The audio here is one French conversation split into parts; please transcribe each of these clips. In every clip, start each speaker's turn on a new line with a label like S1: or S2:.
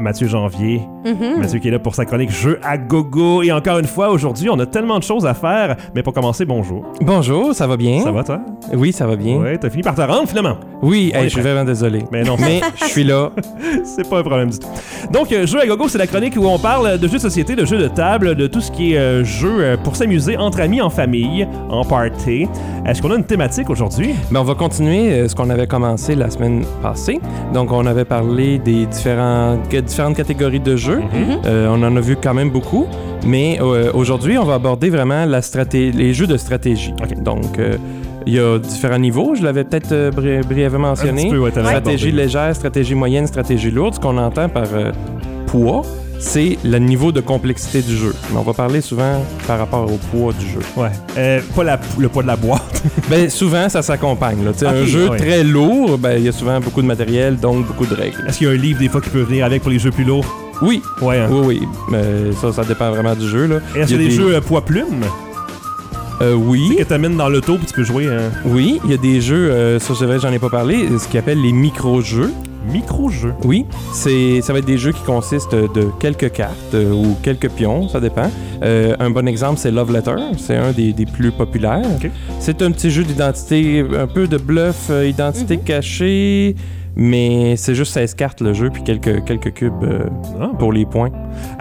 S1: Mathieu Janvier.
S2: Mhm.
S1: Mathieu qui est là pour sa chronique Jeux à gogo. Et encore une fois, aujourd'hui, on a tellement de choses à faire. Mais pour commencer, bonjour.
S3: Bonjour, ça va bien?
S1: Ça va, toi?
S3: Oui, ça va bien.
S1: Ouais, t'as fini par te rendre, finalement?
S3: Oui, hey, je suis vraiment désolé.
S1: Mais non,
S3: Mais je suis là.
S1: c'est pas un problème du tout. Donc, euh, Jeux à gogo, c'est la chronique où on parle de jeux de société, de jeux de table, de tout ce qui est euh, jeu euh, pour s'amuser entre amis, en famille, en party. Est-ce qu'on a une thématique aujourd'hui?
S3: Mais on va continuer euh, ce qu'on avait commencé la semaine passée. Donc, on avait parlé des différents, différentes catégories de jeux.
S1: Mhm.
S3: Euh, on en a vu quand même beaucoup. Mais euh, aujourd'hui, on va aborder vraiment la straté- les jeux de stratégie. Donc, euh, il y a différents niveaux. Je l'avais peut-être euh, bri- brièvement
S1: Un
S3: mentionné.
S1: petit peu, ouais, t'avais
S3: stratégie
S1: abordé.
S3: légère, stratégie moyenne, stratégie lourde. Ce qu'on entend par euh, poids, c'est le niveau de complexité du jeu. Mais on va parler souvent par rapport au poids du jeu.
S1: Ouais. Euh, pas la- le poids de la boîte.
S3: Ben, souvent, ça s'accompagne. un jeu
S1: ouais.
S3: très lourd, ben, il y a souvent beaucoup de matériel, donc beaucoup de règles.
S1: Est-ce qu'il y a un livre, des fois, qui peut venir avec pour les jeux plus lourds?
S3: Oui,
S1: Ouais, hein.
S3: oui, oui. Mais ça, ça dépend vraiment du jeu. Là.
S1: Et Est-ce
S3: y
S1: a des
S3: des-
S1: jeux euh, poids-plume?
S3: Euh, oui,
S1: Que t'amènes dans l'auto puis tu peux jouer un
S3: oui. Il y a des jeux, euh, ça, c'est vrai, j'en ai pas parlé, ce qu'ils appellent les micro-jeux.
S1: Micro-jeu.
S3: Oui, c'est, ça va être des jeux qui consistent de quelques cartes euh, ou quelques pions, ça dépend. Euh, un bon exemple, c'est Love Letter. C'est un des, des plus populaires. C'est un petit jeu d'identité, un peu de bluff, euh, identité
S2: Mhm.
S3: cachée, mais c'est juste 16 cartes le jeu, puis quelques, quelques cubes euh,
S1: Ah,
S3: pour les points.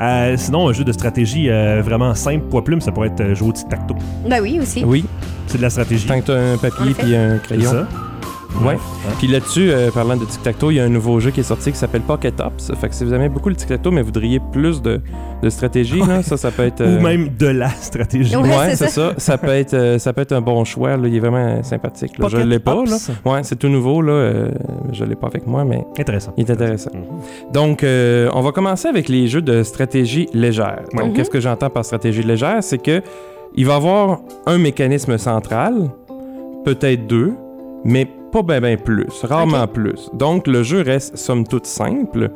S1: Euh, sinon, un jeu de stratégie euh, vraiment simple, poids-plume, ça pourrait être jouer au tic-tac-toe.
S2: Ben oui, aussi.
S3: Oui,
S1: C'est de la stratégie.
S3: tant que as un papier puis un
S1: C'est
S3: crayon.
S1: ça?
S3: Ouais.
S1: Hein?
S3: Puis là-dessus, euh, parlant de tic-tac-toe, il y a un nouveau jeu qui est sorti qui s'appelle Pocket Ops. Fait que si vous aimez beaucoup le tic-tac-toe, mais voudriez plus de, de stratégie, là, ça, ça peut être... euh,
S1: Ou même de la stratégie.
S2: Ouais,
S3: Ouais,
S2: c'est
S3: ça. Ça peut être, euh, ça peut être un bon choix. Là. Il est vraiment sympathique. Là. Je
S1: Pocket
S3: l'ai pas. Là.
S1: Ops.
S3: Ouais, c'est tout nouveau. Là. Euh, je l'ai pas avec moi, mais
S1: Intéressant.
S3: il est intéressant. Donc, euh, on va commencer avec les jeux de stratégie légère. Donc, qu'est-ce que j'entends par stratégie légère? C'est que il va y avoir un mécanisme central, peut-être deux, mais pas bien ben plus, rarement plus. Donc, le jeu reste somme toute simple.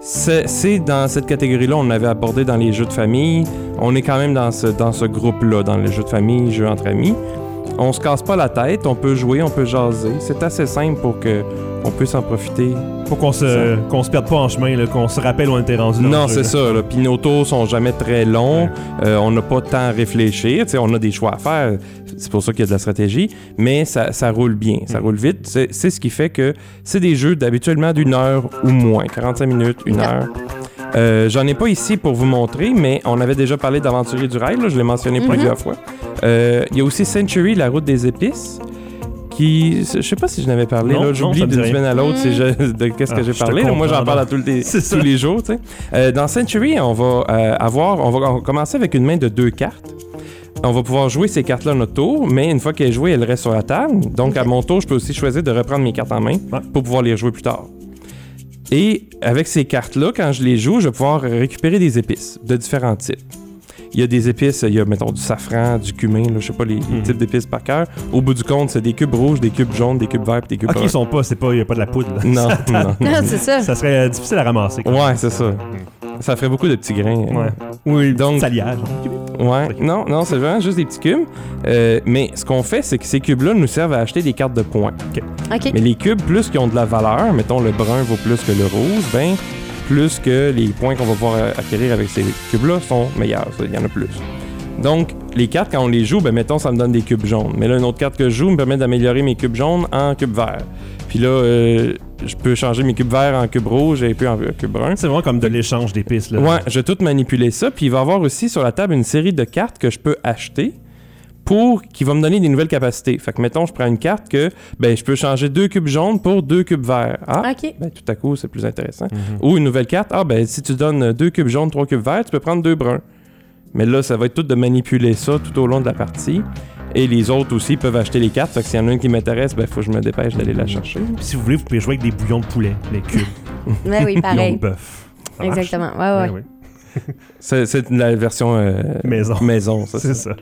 S3: C'est c'est dans cette catégorie-là, on avait abordé dans les jeux de famille. On est quand même dans ce, dans ce groupe-là, dans les jeux de famille, jeux entre amis. On se casse pas la tête, on peut jouer, on peut jaser. C'est assez simple pour que on puisse en profiter
S1: Faut qu'on se, qu'on se perde pas en chemin, qu'on se rappelle où on était rendu.
S3: non, c'est ça. là. Puis nos tours sont jamais très longs.
S1: Ouais.
S3: Euh, on n'a pas de temps à réfléchir. On a des choix à faire. C'est pour ça qu'il y a de la stratégie. Mais ça, ça roule bien. Ça
S1: Mm.
S3: roule vite. C'est ce qui fait que c'est des jeux d'habituellement d'une heure ou moins. 45 minutes, une heure. Euh, J'en ai pas ici pour vous montrer, mais on avait déjà parlé d'Aventurier du Rail. là. Je l'ai mentionné
S2: Mhm.
S3: plusieurs fois. Euh, Il y a aussi Century, la route des épices. Qui, je sais pas si je n'avais parlé, j'oublie d'une semaine à l'autre je- de qu'est-ce
S1: Ah,
S3: que j'ai
S1: je te
S3: parlé. là. Moi, j'en parle à tous les, tous les jours. tu sais. Euh, dans Century, on va euh, avoir, on va, commencer avec une main de deux cartes. On va pouvoir jouer ces cartes-là à notre tour, mais une fois qu'elle est jouée, elle reste sur la table. Donc, à mon tour, je peux aussi choisir de reprendre mes cartes en main
S1: Ouais.
S3: pour pouvoir les rejouer plus tard. Et avec ces cartes-là, quand je les joue, je vais pouvoir récupérer des épices de différents types. Il y a des épices, il y a, mettons, du safran, du cumin, là, je sais pas les, les
S1: Mhm.
S3: types d'épices par cœur. Au bout du compte, c'est des cubes rouges, des cubes jaunes, des cubes verts, des cubes
S1: Ok, ils
S3: bruns.
S1: sont pas, c'est pas, y a pas de la poudre. là.
S3: Non, non.
S2: Ah, c'est ça.
S1: Ça serait euh, difficile à ramasser.
S3: Ouais, c'est ça. Ça ferait beaucoup de petits grains.
S1: Ouais. Oui,
S3: Donc-.
S1: Saliage.
S3: Ouais, non, non, c'est vraiment juste des petits cubes. Euh, mais ce qu'on fait, c'est que ces cubes-là nous servent à acheter des cartes de points.
S2: OK.
S3: Mais les cubes, plus qu'ils ont de la valeur, mettons le brun vaut plus que le rouge, ben, plus que les points qu'on va pouvoir euh, acquérir avec ces cubes-là sont meilleurs. Il y en a plus. Donc, les cartes, quand on les joue, ben, mettons, ça me donne des cubes jaunes. Mais là, une autre carte que je joue me permet d'améliorer mes cubes jaunes en cubes verts. Puis là, euh, je peux changer mes cubes verts en cubes rouges et puis en cubes bruns.
S1: C'est vraiment comme de l'échange d'épices. là.
S3: Ouais, je vais tout manipuler ça. Puis il va y avoir aussi sur la table une série de cartes que je peux acheter pour qui va me donner des nouvelles capacités. Fait que mettons, je prends une carte que ben je peux changer deux cubes jaunes pour deux cubes verts. Ah,
S2: OK.
S3: ben tout à coup, c'est plus intéressant.
S1: Mhm.
S3: Ou une nouvelle carte, ah ben si tu donnes deux cubes jaunes, trois cubes verts, tu peux prendre deux bruns. Mais là, ça va être tout de manipuler ça tout au long de la partie. Et les autres aussi peuvent acheter les cartes. Fait que s'il y en a une qui m'intéresse, ben faut que je me dépêche d'aller la chercher.
S1: Puis si vous voulez, vous pouvez jouer avec des bouillons de poulet, les cubes.
S2: Ben oui,
S1: bouillons de
S2: pareil.
S1: bœuf.
S2: Exactement. Ouais, ouais.
S1: Ouais, ouais.
S3: C'est la version euh,
S1: Maison.
S3: maison, ça.
S1: C'est
S3: ça.
S1: ça.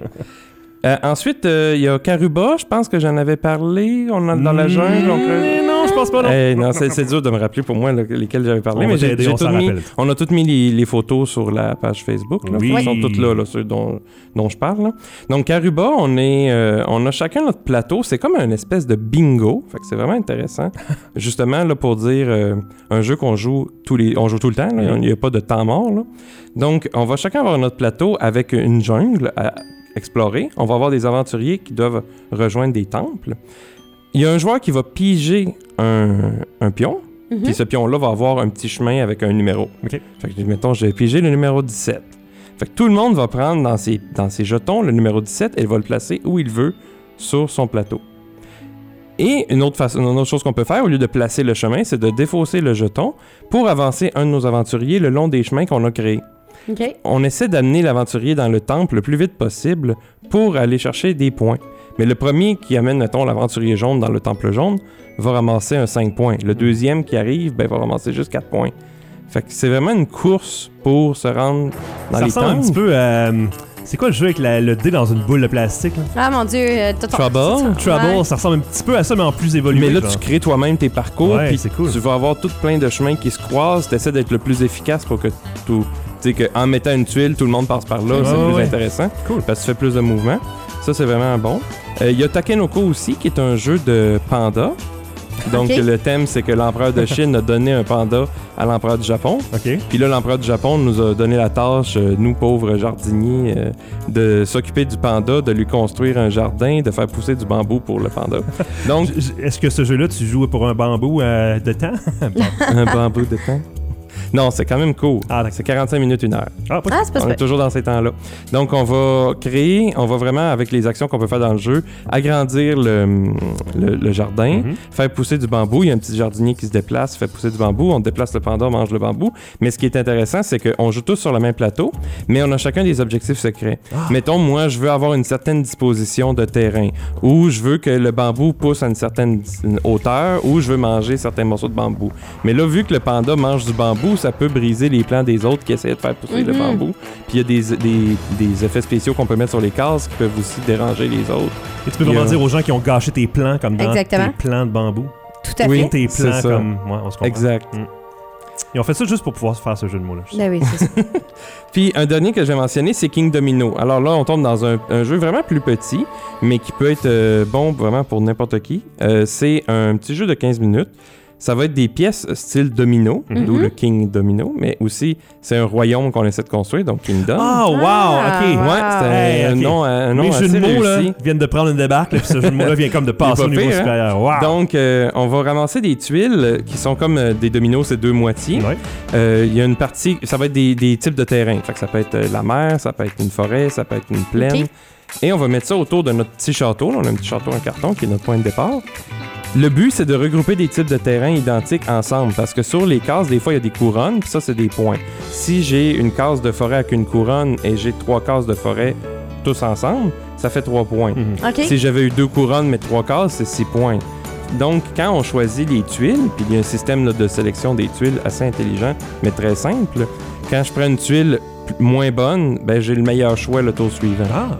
S3: Euh, ensuite, euh, il y a Karuba, je pense que j'en avais parlé. On a dans la jungle. donc,
S1: Non, je pense pas, non?
S3: Eh, non, c'est dur de me rappeler pour moi là, lesquels j'avais parlé,
S1: On
S3: mais j'ai mis. a toutes mis les, les photos sur la page Facebook. Là.
S1: Oui.
S3: Ils sont toutes là, là, ceux dont, dont je parle. là. Donc, Aruba, on, est, euh, on a chacun notre plateau. C'est comme une espèce de bingo. Fait que c'est vraiment intéressant. Justement, là, pour dire euh, un jeu qu'on joue tous les, on joue tout le temps. là. Il n'y a pas de temps mort. là. Donc, on va chacun avoir notre plateau avec une jungle à explorer. On va avoir des aventuriers qui doivent rejoindre des temples. Il y a un joueur qui va piger un, un pion.
S2: Mhm.
S3: Puis ce pion-là va avoir un petit chemin avec un numéro.
S1: Ok.
S3: Fait que, mettons, j'ai pigé le numéro 17. Fait que tout le monde va prendre dans ses, dans ses jetons le numéro 17 et il va le placer où il veut sur son plateau. Et une autre, façon, une autre chose qu'on peut faire, au lieu de placer le chemin, c'est de défausser le jeton pour avancer un de nos aventuriers le long des chemins qu'on a créés. On essaie d'amener l'aventurier dans le temple le plus vite possible pour aller chercher des points. Mais le premier qui amène, mettons, l'aventurier jaune dans le temple jaune va ramasser un 5 points. Le deuxième qui arrive, ben, va ramasser juste 4 points. Fait que c'est vraiment une course pour se rendre dans
S1: Ça
S3: les
S1: ressemble un petit peu à. euh, C'est quoi le jeu avec la- le dé dans une boule de plastique? là?
S2: Ah mon dieu, euh, t'as ton-
S3: Trouble?
S2: c'est ça.
S1: Trouble,
S2: Ouais.
S1: ça ressemble un petit peu à ça, mais en plus évolué.
S3: Mais là,
S1: genre.
S3: tu crées toi-même tes parcours,
S1: Ouais,
S3: puis
S1: c'est cool.
S3: tu vas avoir tout plein de chemins qui se croisent. Tu essaies d'être le plus efficace pour que tout. Tu sais, qu'en mettant une tuile, tout le monde passe par là,
S1: Ouais,
S3: c'est
S1: ouais,
S3: plus
S1: ouais.
S3: intéressant.
S1: Cool.
S3: Parce que tu fais plus de mouvements. Ça, c'est vraiment bon. Euh, Il y a Takenoko aussi, qui est un jeu de panda. Donc, le thème, c'est que l'empereur de Chine a donné un panda à l'empereur du Japon.
S1: Ok.
S3: Puis là, l'empereur du Japon nous a donné la tâche, euh, nous pauvres jardiniers, euh, de s'occuper du panda, de lui construire un jardin, de faire pousser du bambou pour le panda. Donc,
S1: Est-ce que ce jeu-là, tu joues pour un bambou euh, de temps?
S3: un bambou de temps. Non, c'est quand même court.
S1: Ah,
S3: c'est 45 minutes, une heure.
S1: Ah, pas
S2: Ah, c'est pas
S3: On est toujours dans ces temps-là. Donc, on va créer, on va vraiment, avec les actions qu'on peut faire dans le jeu, agrandir le, le- le jardin,
S1: Mhm.
S3: faire pousser du bambou. Il y a un petit jardinier qui se déplace, fait pousser du bambou. On déplace le panda, on mange le bambou. Mais ce qui est intéressant, c'est qu'on joue tous sur le même plateau, mais on a chacun des objectifs secrets.
S1: Ah.
S3: Mettons, moi, je veux avoir une certaine disposition de terrain, ou je veux que le bambou pousse à une certaine hauteur, ou je veux manger certains morceaux de bambou. Mais là, vu que le panda mange du bambou, ça peut briser les plans des autres qui essaient de faire pousser le
S2: Mhm.
S3: bambou. Puis il y a des, des- des effets spéciaux qu'on peut mettre sur les cases qui peuvent aussi déranger les autres.
S1: Et tu peux vraiment dire aux gens qui ont gâché tes plans, comme dans
S2: Exactement.
S1: tes plans de bambou.
S2: Tout à
S3: Oui.
S2: fait.
S1: Tes
S3: c'est
S1: plans
S3: ça.
S1: comme. Ouais, on se comprend.
S3: Exact.
S1: Ils ont fait ça juste pour pouvoir faire ce jeu de mots-là.
S2: Ben oui, c'est ça.
S3: Puis un dernier que j'ai mentionné, c'est King Domino. Alors là, on tombe dans un, un jeu vraiment plus petit, mais qui peut être euh, bon vraiment pour n'importe qui. Euh, c'est un petit jeu de 15 minutes. Ça va être des pièces style domino,
S1: Mhm.
S3: d'où le King Domino, mais aussi c'est un royaume qu'on essaie de construire, donc Kingdom.
S1: Ah, wow,
S2: Ah,
S1: ok.
S3: ouais,
S2: wow.
S3: c'est
S1: Hey,
S3: un, nom, un nom
S1: Les jeux
S3: assez
S1: de mots, là, viennent de prendre une débarque, puis ce jeu de mots-là vient comme de passer
S3: pas
S1: au niveau
S3: hein?
S1: supérieur. Wow!
S3: Donc, euh, on va ramasser des tuiles euh, qui sont comme euh, des dominos, c'est deux moitiés.
S1: Ouais.
S3: Euh, Il y a une partie, ça va être des, des types de terrain. Fait que ça peut être euh, la mer, ça peut être une forêt, ça peut être une plaine. Et on va mettre ça autour de notre petit château. Là, on a un petit château en carton qui est notre point de départ. Le but, c'est de regrouper des types de terrains identiques ensemble parce que sur les cases, des fois, il y a des couronnes, puis ça, c'est des points. Si j'ai une case de forêt avec une couronne et j'ai trois cases de forêt tous ensemble, ça fait trois points.
S1: Mhm.
S2: OK.
S3: Si j'avais eu deux couronnes mais trois cases, c'est six points. Donc, quand on choisit les tuiles, puis il y a un système là, de sélection des tuiles assez intelligent, mais très simple, quand je prends une tuile moins bonne, ben, j'ai le meilleur choix le tour suivant.
S1: Ah,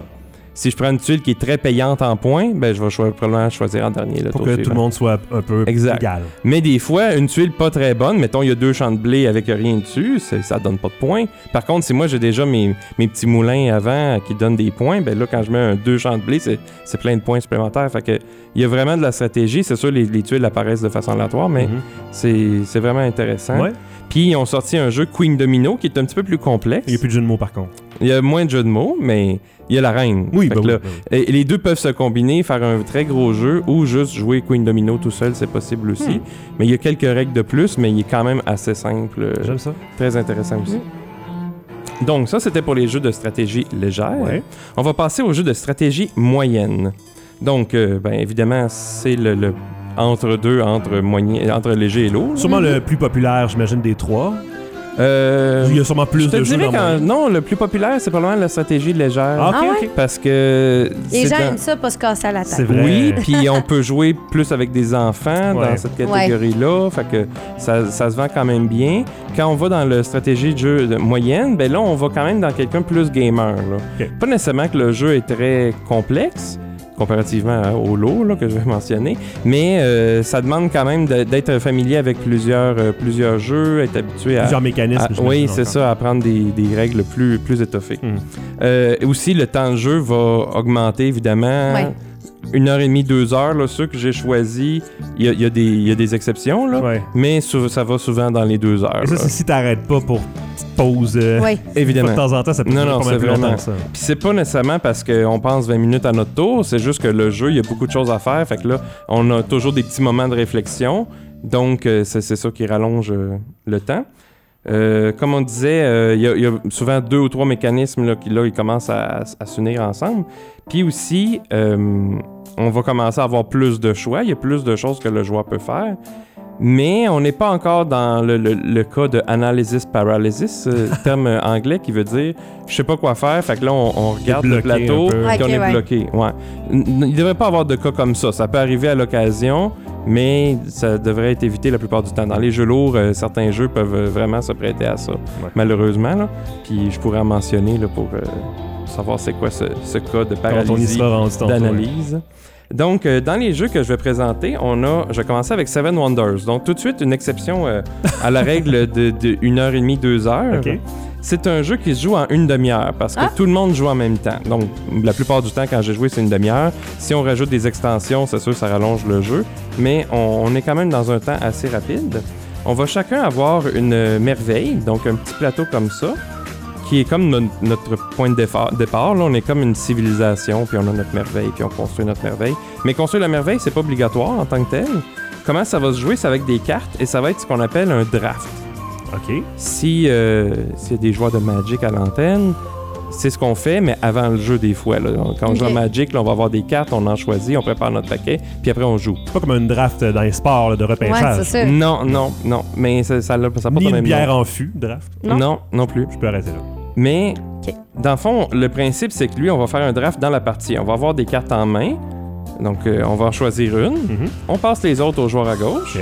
S3: Si je prends une tuile qui est très payante en points, ben, je vais probablement choisir en dernier le
S1: pour que
S3: suivant.
S1: tout le monde soit un peu
S3: Exact.
S1: égal.
S3: Mais des fois, une tuile pas très bonne, mettons, il y a deux champs de blé avec rien dessus, ça donne pas de points. Par contre, si moi j'ai déjà mes, mes petits moulins avant qui donnent des points, ben là, quand je mets un deux champs de blé, c'est plein de points supplémentaires. Fait que il y a vraiment de la stratégie. C'est sûr, les, les tuiles apparaissent de façon aléatoire, mais
S1: Mhm.
S3: c'est c'est vraiment intéressant.
S1: Ouais.
S3: Puis ils ont sorti un jeu Queen Domino qui est un petit peu plus complexe.
S1: Il n'y a plus de jeu de mots par contre.
S3: Il y a moins de jeux de mots, mais il y a la reine.
S1: Oui, oui,
S3: là,
S1: oui.
S3: et les deux peuvent se combiner, faire un très gros jeu ou juste jouer Queen Domino tout seul, c'est possible aussi.
S1: Hmm.
S3: Mais il y a quelques règles de plus, mais il est quand même assez simple, euh,
S1: J'aime ça.
S3: très intéressant aussi. Donc ça, c'était pour les jeux de stratégie légère.
S1: Ouais.
S3: On va passer aux jeux de stratégie moyenne. Donc, euh, ben, évidemment, c'est le, le entre deux, entre, moyen, entre léger et lourd.
S1: Sûrement
S2: Mhm.
S1: le plus populaire, j'imagine, des trois.
S3: Euh,
S1: Il y a sûrement plus
S3: je te
S1: de jeux
S3: dirais
S1: dans
S3: qu'en-
S1: mon-
S3: non, le plus populaire, c'est probablement la stratégie légère.
S1: Ah, ok,
S2: Ah
S1: ok.
S3: Parce que...
S2: Les
S3: c'est
S2: gens
S3: dans-
S2: aiment ça, pas se casser à la
S1: C'est
S2: tête.
S1: vrai.
S3: Oui, puis on peut jouer plus avec des enfants
S1: Ouais.
S3: dans cette catégorie-là. Fait que ça, ça se vend quand même bien. Quand on va dans la stratégie de jeu de moyenne, ben là, on va quand même dans quelqu'un plus gamer. là.
S1: Ok.
S3: Pas nécessairement que le jeu est très complexe, comparativement à- au lot là, que je vais mentionner. Mais euh, ça demande quand même d'être familier avec plusieurs, euh, plusieurs jeux, être habitué à.
S1: Plusieurs mécanismes.
S3: à- oui, c'est ça, à prendre des, des règles plus, plus étoffées.
S1: Hmm.
S3: Euh, aussi, le temps de jeu va augmenter, évidemment.
S2: Ouais.
S3: Une heure et demie, deux heures, là, ceux que j'ai choisis, il y a, il y a des- il y a des exceptions, là,
S1: Ouais.
S3: mais ça va souvent dans les deux heures.
S1: Et ça, c'est si t'arrêtes pas pour petite pause. euh,
S3: Évidemment.
S1: de temps en temps, ça peut
S3: Non, non,
S1: pas mal
S3: c'est vraiment-
S1: ça.
S3: Puis c'est pas nécessairement parce qu'on pense 20 minutes à notre tour, c'est juste que le jeu, il y a beaucoup de choses à faire. Fait que là, on a toujours des petits moments de réflexion. Donc, euh, c'est c'est ça qui rallonge euh, le temps. Euh, comme on disait, euh, il y, a- souvent deux ou trois mécanismes qui là, ils commencent à, à s'unir ensemble. Puis aussi, euh, on va commencer à avoir plus de choix. Il y a plus de choses que le joueur peut faire. Mais on n'est pas encore dans le, le- le cas de analysis paralysis, euh, terme anglais qui veut dire je sais pas quoi faire, fait que là on, on regarde le plateau
S1: peu.
S3: puis on est
S2: ouais.
S3: bloqué. Ouais. Il devrait pas avoir de cas comme ça. Ça peut arriver à l'occasion, mais ça devrait être évité la plupart du temps. Dans les jeux lourds, euh, certains jeux peuvent euh, vraiment se prêter à ça, malheureusement. Là. Puis je pourrais en mentionner là, pour euh, savoir c'est quoi ce, ce cas de paralysie d'analyse. Donc, euh, dans les jeux que je vais présenter, on a, je vais commencer avec Seven Wonders. Donc, tout de suite, une exception euh, à la règle de, de 1h30, 2 heures.
S1: Ok.
S3: C'est un jeu qui se joue en une demi-heure parce que
S2: Ah.
S3: tout le monde joue en même temps. Donc, la plupart du temps, quand j'ai joué, c'est une demi-heure. Si on rajoute des extensions, c'est sûr, ça rallonge le jeu. Mais on, on est quand même dans un temps assez rapide. On va chacun avoir une euh, merveille, donc un petit plateau comme ça, qui est comme no- notre point de départ. Là, on est comme une civilisation, puis on a notre merveille, puis on construit notre merveille. Mais construire la merveille, c'est pas obligatoire en tant que tel. Comment ça va se jouer? C'est avec des cartes et ça va être ce qu'on appelle un draft.
S1: Ok.
S3: Si euh, s'il y a des joueurs de Magic à l'antenne, c'est ce qu'on fait, mais avant le jeu des fois. là. Quand on joue à. Magic, là, on va avoir des cartes, on en choisit, on prépare notre paquet, puis après on joue.
S1: C'est pas comme une draft dans les sports là, de repêchage.
S2: ça.
S3: Non, non, non, mais ça, ça, ça porte
S1: Ni une
S3: même
S1: bière
S3: nom.
S1: en fût, draft.
S2: Non.
S3: Non, non plus.
S1: Je peux arrêter là.
S3: Mais dans le fond, le principe, c'est que lui, on va faire un draft dans la partie. On va avoir des cartes en main. Donc, euh, on va en choisir une.
S1: Mhm.
S3: On passe les autres au joueur à gauche.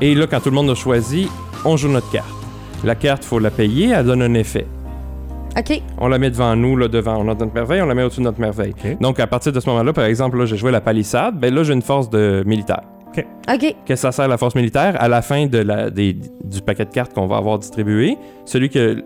S3: Et là, quand tout le monde a choisi, on joue notre carte. La carte, faut la payer, elle donne un effet.
S2: OK.
S3: On la met devant nous, là, devant on a notre merveille, on la met au-dessus de notre merveille. Donc, à partir de ce moment-là, par exemple, là, j'ai joué la palissade, ben là, j'ai une force de militaire.
S2: OK.
S3: Qu'est-ce que ça sert la force militaire? À la fin de la, des- du paquet de cartes qu'on va avoir distribué, celui que.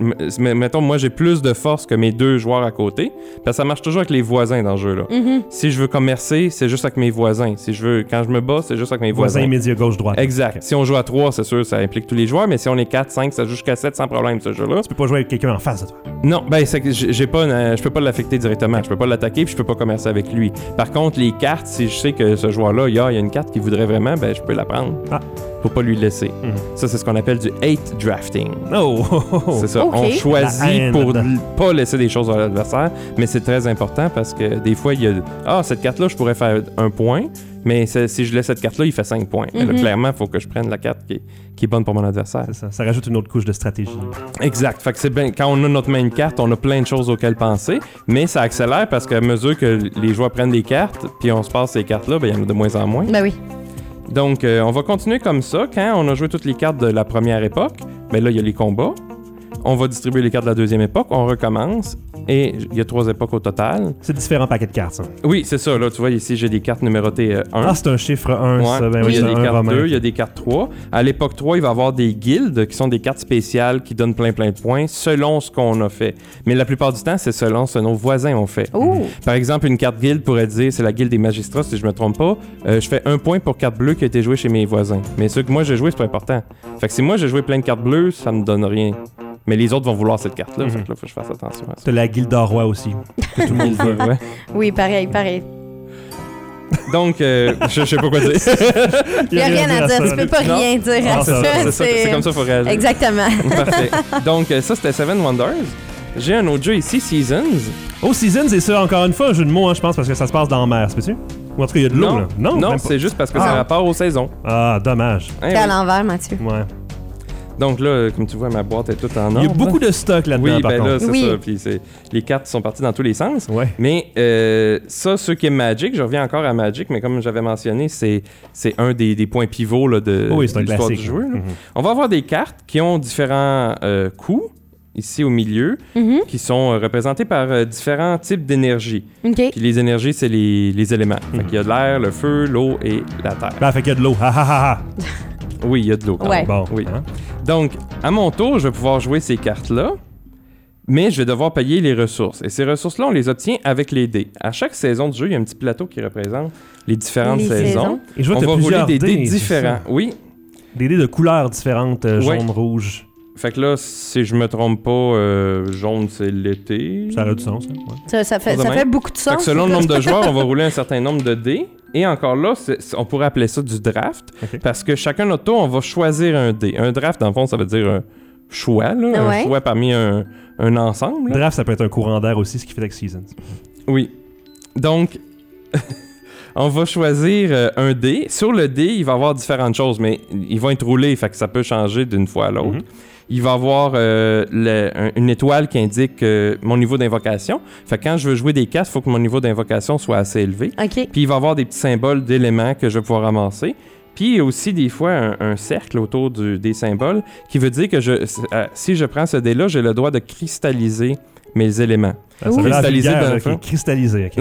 S3: Mettons, moi, j'ai plus de force que mes deux joueurs à côté. Parce que ça marche toujours avec les voisins dans le jeu. Là.
S2: Mhm.
S3: Si je veux commercer, c'est juste avec mes voisins. Si je veux. Quand je me bats, c'est juste avec mes
S1: Voisin
S3: voisins.
S1: immédiat gauche-droite.
S3: Exact.
S1: Ok.
S3: Si on joue à 3, c'est sûr, ça implique tous les joueurs, mais si on est 4, 5, ça joue jusqu'à 7 sans problème, ce jeu-là.
S1: Tu peux pas jouer avec quelqu'un en face de toi.
S3: Non, ben j'ai j'ai pas, une- euh, je peux pas l'affecter directement, je peux pas l'attaquer, puis je peux pas commercer avec lui. Par contre, les cartes, si je sais que ce joueur-là, il y a, il y a une carte qu'il voudrait vraiment, ben je peux la prendre.
S1: Ah.
S3: Faut pas lui laisser.
S1: Mhm.
S3: Ça, c'est ce qu'on appelle du hate drafting.
S1: Oh! oh, oh, oh.
S3: C'est ça. On choisit pour pas laisser des choses à l'adversaire, mais c'est très important parce que des fois, il y a Ah, cette carte-là, je pourrais faire un point, mais si je laisse cette carte-là, il fait 5 points.
S2: Mhm.
S3: clairement, il faut que je prenne la carte qui est, qui est bonne pour mon adversaire.
S1: C'est ça. Ça rajoute une autre couche de stratégie.
S3: Exact. Fait que c'est bien. Quand on a notre main carte, on a plein de choses auxquelles penser, mais ça accélère parce qu'à mesure que les joueurs prennent des cartes, puis on se passe ces cartes-là, ben, il y en a de moins en moins.
S2: Ben oui.
S3: Donc, euh, on va continuer comme ça. Quand on a joué toutes les cartes de la première époque, ben là, il y a les combats. On va distribuer les cartes de la deuxième époque, on recommence, et il y a trois époques au total.
S1: C'est différents paquets de cartes, ça.
S3: Oui, c'est ça. Là, tu vois, ici, j'ai des cartes numérotées euh, 1.
S1: Ah, c'est un chiffre 1,
S3: Ouais.
S1: ça. Ben
S3: il
S1: oui,
S3: y a des cartes
S1: romain.
S3: 2, il y a des cartes 3. À l'époque 3, il va y avoir des guildes qui sont des cartes spéciales qui donnent plein plein de points selon ce qu'on a fait. Mais la plupart du temps, c'est selon ce que nos voisins ont fait. Par exemple, une carte guilde pourrait dire, c'est la guilde des magistrats, si je me trompe pas, euh, je fais un point pour carte bleue qui a été jouée chez mes voisins. Mais ceux que moi j'ai joué, c'est pas important. Fait que si moi j'ai joué plein de cartes bleues, ça me donne rien. Mais les autres vont vouloir cette carte-là,
S1: Mhm.
S3: fait que là, faut que je fasse attention à ça.
S1: T'as la guilde roi aussi. Que tout le monde veut.
S3: Ouais.
S2: Oui, pareil, pareil.
S3: Donc, euh, je, je sais pas quoi dire.
S2: Il n'y a rien à dire. Tu peux pas
S3: Non.
S2: rien dire à
S1: c'est
S2: ça.
S1: ça,
S3: c'est comme ça qu'il faut réagir.
S2: Exactement.
S3: Parfait. Donc, euh, ça, c'était Seven Wonders. J'ai un autre jeu ici, Seasons.
S1: Oh, Seasons, c'est ça, encore une fois, un jeu de mots, hein, je pense, parce que ça se passe dans la mer, c'est tu Ou en tout cas, il y a de l'eau, là. Non,
S3: non c'est juste parce que
S1: Ah.
S3: ça a rapport aux saisons.
S1: Ah, dommage.
S3: Hein,
S2: T'es à l'envers, Mathieu.
S1: Ouais.
S3: Donc là, comme tu vois, ma boîte est toute en ordre.
S1: Il y a beaucoup de stock là-dedans,
S3: Oui,
S1: par
S3: ben
S1: contre.
S3: là, c'est
S2: Oui.
S3: ça. Puis c'est- les cartes sont parties dans tous les sens.
S1: Ouais.
S3: Mais euh, ça, ceux qui aiment Magic, je reviens encore à Magic, mais comme j'avais mentionné, c'est, c'est un des, des points pivots là, de,
S1: Oui,
S3: de l'histoire du jeu.
S1: Mhm.
S3: On va avoir des cartes qui ont différents euh, coûts ici au milieu,
S2: Mhm.
S3: qui sont euh, représentés par euh, différents types d'énergie.
S2: OK.
S3: Puis les énergies, c'est les, les éléments. Fait qu'il y a de l'air, le feu, l'eau et la terre.
S1: Ben, fait qu'il y a de l'eau. Ha ha ha ha.
S3: Oui, il y a de l'eau. quand
S2: Ouais.
S3: même.
S1: Bon.
S3: Oui.
S1: hein.
S3: Donc, à mon tour, je vais pouvoir jouer ces cartes-là, mais je vais devoir payer les ressources. Et ces ressources-là, on les obtient avec les dés. À chaque saison du jeu, il y a un petit plateau qui représente les différentes
S2: Les
S3: saisons.
S2: saisons.
S1: Et je vois
S3: On
S1: que
S3: va rouler des dés, différents. Oui.
S1: Des dés de couleurs différentes, euh,
S3: Ouais.
S1: jaune, rouge.
S3: Fait que là, si je me trompe pas, euh, jaune, c'est l'été.
S1: Ça aurait du sens, hein? ouais.
S2: Ça, ça fait, ça fait beaucoup de
S3: Fait
S2: sens.
S3: que selon le nombre de joueurs, on va rouler un certain nombre de dés. Et encore là, on pourrait appeler ça du draft. Parce que chacun notre tour, on va choisir un dé. Un draft, dans le fond, ça veut dire un choix, là,
S2: Ouais.
S3: un choix parmi un, un ensemble. là.
S1: Draft, ça peut être un courant d'air aussi, ce qui fait avec Seasons.
S3: Oui. Donc, on va choisir euh, un dé. Sur le dé, il va y avoir différentes choses, mais ils vont être roulés, fait que ça peut changer d'une fois à l'autre.
S1: Mhm.
S3: Il va y avoir euh, le- un- une étoile qui indique euh, mon niveau d'invocation. Fait que quand je veux jouer des cartes, il faut que mon niveau d'invocation soit assez élevé. Puis il va y avoir des petits symboles d'éléments que je vais pouvoir ramasser. Puis il y a aussi des fois un, un cercle autour du- des symboles qui veut dire que je, euh, si je prends ce dé-là, j'ai le droit de cristalliser mes éléments.
S1: Ah, ça vulgaire,
S3: dans le fond.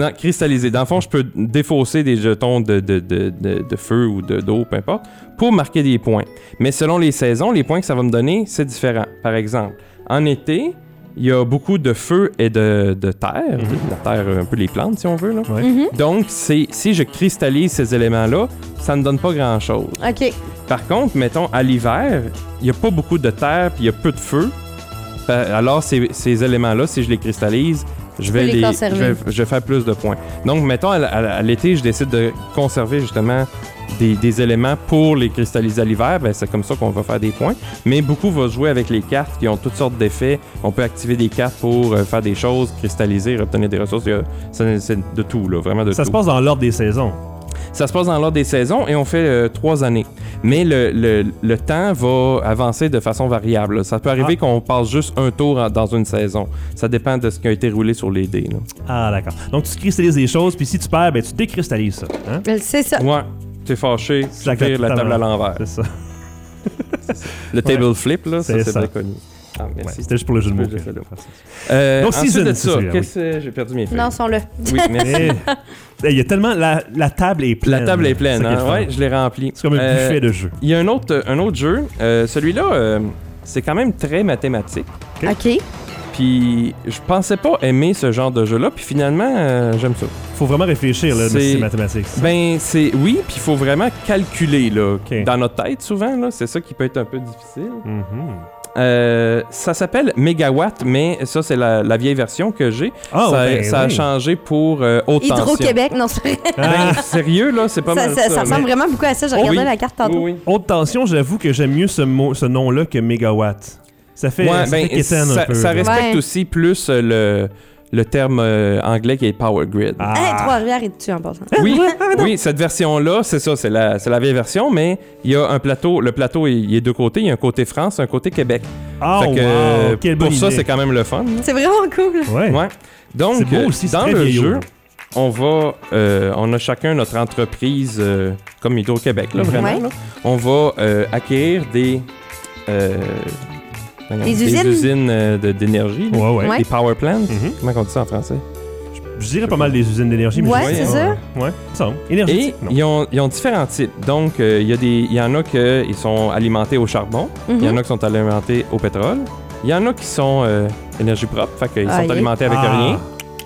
S3: Non, cristallisé. Dans le fond, je peux défausser des jetons de, de, de, de, de feu ou de- d'eau, peu importe, pour marquer des points. Mais selon les saisons, les points que ça va me donner, c'est différent. Par exemple, en été, il y a beaucoup de feu et de, de terre. La terre, un peu les plantes, si on veut. Là.
S1: Ouais.
S2: Mhm.
S3: Donc, c'est- si je cristallise ces éléments-là, ça ne donne pas grand-chose.
S2: OK.
S3: Par contre, mettons, à l'hiver, il n'y a pas beaucoup de terre puis il y a peu de feu. Alors, ces, ces éléments-là, si je les cristallise, je vais,
S2: peux les
S3: les, je, vais, je vais faire plus de points. Donc, mettons, à, à- à l'été, je décide de conserver justement des, des éléments pour les cristalliser à l'hiver. Ben, c'est comme ça qu'on va faire des points. Mais beaucoup vont jouer avec les cartes qui ont toutes sortes d'effets. On peut activer des cartes pour euh, faire des choses, cristalliser, obtenir des ressources. C'est de tout, là, vraiment de
S1: Ça
S3: tout.
S1: se passe dans l'ordre des saisons.
S3: Ça se passe dans l'ordre des saisons et on fait euh, trois années. Mais le, le- le temps va avancer de façon variable. Ça peut arriver
S1: Ah.
S3: qu'on passe juste un tour en- dans une saison. Ça dépend de ce qui a été roulé sur les dés. là.
S1: Ah, d'accord. Donc, tu cristallises des choses, puis si tu perds, ben, tu décristallises ça. Hein?
S2: C'est ça.
S3: Ouais, t'es fâché, tu
S1: C'est
S3: vires la table à l'envers.
S1: C'est ça.
S3: Le table flip, là, ça
S1: C'est
S3: bien connu. Ah,
S1: Ouais. C'était juste pour le jeu de mots.
S3: Euh,
S1: Donc,
S3: ensuite
S1: season,
S3: de
S1: c'est
S3: ça,
S1: oui.
S3: qu'est-ce que j'ai perdu mes feuilles?
S2: Non, sont là.
S3: Oui, merci.
S1: Eh, Il y a tellement. La, la table est pleine.
S3: La table est pleine, hein? Ouais, je l'ai remplie.
S1: C'est comme un
S3: Euh,
S1: buffet de jeu.
S3: Il y a un autre, un autre jeu. Euh, Celui-là, euh, c'est quand même très mathématique.
S2: OK.
S3: Puis je pensais pas aimer ce genre de jeu-là, puis finalement, euh, j'aime ça.
S1: Faut vraiment réfléchir, là,
S3: c'est-
S1: c'est mathématique. ça.
S3: Ben, c'est oui, puis il faut vraiment calculer, là. Dans notre tête, souvent, là, c'est ça qui peut être un peu difficile.
S1: Mhm.
S3: Euh, ça s'appelle Megawatt, mais ça, c'est la, la vieille version que j'ai.
S1: Ah,
S3: ça,
S1: ben
S3: ça a
S1: oui.
S3: changé pour euh, haute tension.
S2: Hydro-Québec, non, c'est.
S1: Ah,
S3: Ben, sérieux, là, c'est pas
S2: ça,
S3: mal
S2: ça,
S3: ça.
S2: ça ressemble
S3: mais-
S2: vraiment beaucoup à ça. J'ai
S3: Oh,
S2: regardé
S3: oui.
S2: la carte tantôt.
S3: Oui, oui.
S1: haute tension, j'avoue que j'aime mieux ce, mot, ce nom-là que mégawatt. Ça fait,
S3: Ouais,
S1: ça
S3: ben,
S1: fait
S3: ça,
S1: un peu.
S3: ça
S1: là.
S3: respecte
S2: Ouais.
S3: aussi plus euh, le, le terme euh, anglais qui est Power Grid.
S1: Ah.
S2: Hey, Trois-Rivières est dessus en passant?
S3: Oui, oui, cette version-là, c'est ça, c'est la, c'est la vieille version, mais il y a un plateau, le plateau, il il est deux côtés, il y a un côté France, un côté Québec.
S1: Oh,
S3: Fait que,
S1: wow,
S3: euh,
S1: quelle
S3: pour
S1: bonne
S3: ça, c'est quand même le fun. là.
S2: C'est vraiment cool.
S1: Ouais.
S3: Ouais. Donc,
S1: C'est beau
S3: euh,
S1: aussi,
S3: dans le
S1: vieillot.
S3: jeu, on va, euh, on a chacun notre entreprise euh, comme Hydro-Québec, là,
S1: Mhm.
S3: vraiment.
S2: Ouais.
S3: là. On va euh, acquérir des,
S2: Des usines?
S3: euh, d'énergie, là.
S1: Ouais, ouais.
S2: Ouais.
S3: des power plants.
S1: Mhm.
S3: Comment on dit ça en français?
S1: Je dirais pas mal des usines d'énergie. mais
S2: Ouais,
S1: je-
S2: c'est ça.
S1: Ouais, ça.
S3: Et
S1: Énergétique. non.
S3: ils ont, ils ont différents types. Donc, euh, il y, a des- il y en a qui sont alimentés au charbon. Il y en
S2: Mhm.
S3: a qui sont alimentés au pétrole. Il y en a qui sont euh, énergie propre, fait qu'ils sont alimentés avec
S1: Ah.
S3: rien.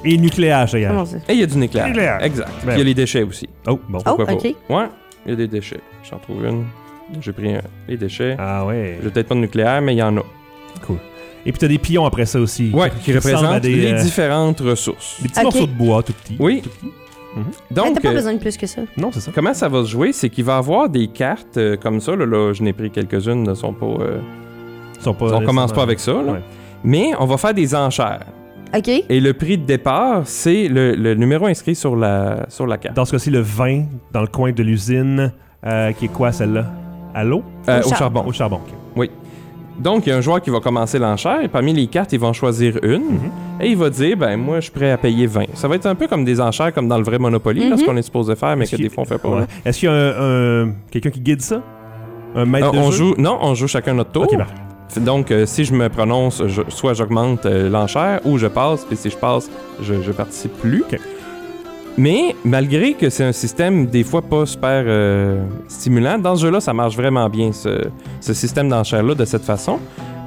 S1: Et nucléaire, je
S2: Comment
S1: regarde.
S2: ça?
S3: Et il y a du nucléaire.
S1: Nucléaire.
S3: Exact.
S1: Ben
S3: Puis il y a les déchets aussi.
S1: Oh, bon.
S2: Oh,
S3: Pourquoi pas?
S2: OK.
S3: Ouais, il y a des déchets. J'en trouve une. J'ai pris un- les déchets.
S1: Ah ouais.
S3: J'ai peut-être pas de nucléaire, mais il y en a.
S1: Et puis t'as des pions après ça aussi.
S3: Ouais, qui représentent
S1: des,
S3: les
S1: euh,
S3: différentes ressources.
S1: Des petits
S2: Ok.
S1: morceaux de bois tout petits.
S3: Oui.
S1: Tout petits.
S2: Hey,
S3: Donc,
S2: T'as pas
S3: euh,
S2: besoin de plus que ça.
S1: Non, c'est ça.
S3: comment ça va se jouer? C'est qu'il va y avoir des cartes euh, comme ça. Là, là, je n'ai pris quelques-unes, ne sont pas. euh,
S1: Ils sont pas
S3: on commence pas avec ça. là.
S1: Ouais.
S3: Mais on va faire des enchères.
S2: OK.
S3: Et le prix de départ, c'est le, le numéro inscrit sur la, sur la carte.
S1: Dans ce cas-ci, le vin dans le coin de l'usine, euh, qui est quoi celle-là? À l'eau
S3: Euh,
S2: Au
S3: au
S2: char-
S3: charbon.
S1: Au charbon. ok.
S3: Donc, il y a un joueur qui va commencer l'enchère et parmi les cartes, il va en choisir une
S1: Mhm.
S3: et il va dire ben moi, je suis prêt à payer 20. Ça va être un peu comme des enchères comme dans le vrai Monopoly, là,
S2: Mhm.
S3: ce qu'on est supposé faire, mais que des fois on fait pas.
S1: Ouais.
S3: là.
S1: Est-ce qu'il y a un, un- quelqu'un qui guide ça? Un maître
S3: Euh,
S1: de
S3: on
S1: jeu?
S3: joue, non, on joue chacun notre tour. Donc, euh, si je me prononce, je- soit j'augmente euh, l'enchère ou je passe, puis si je passe, je, je participe plus. Mais malgré que c'est un système des fois pas super euh, stimulant, dans ce jeu-là, ça marche vraiment bien, ce, ce système d'enchère-là, de cette façon.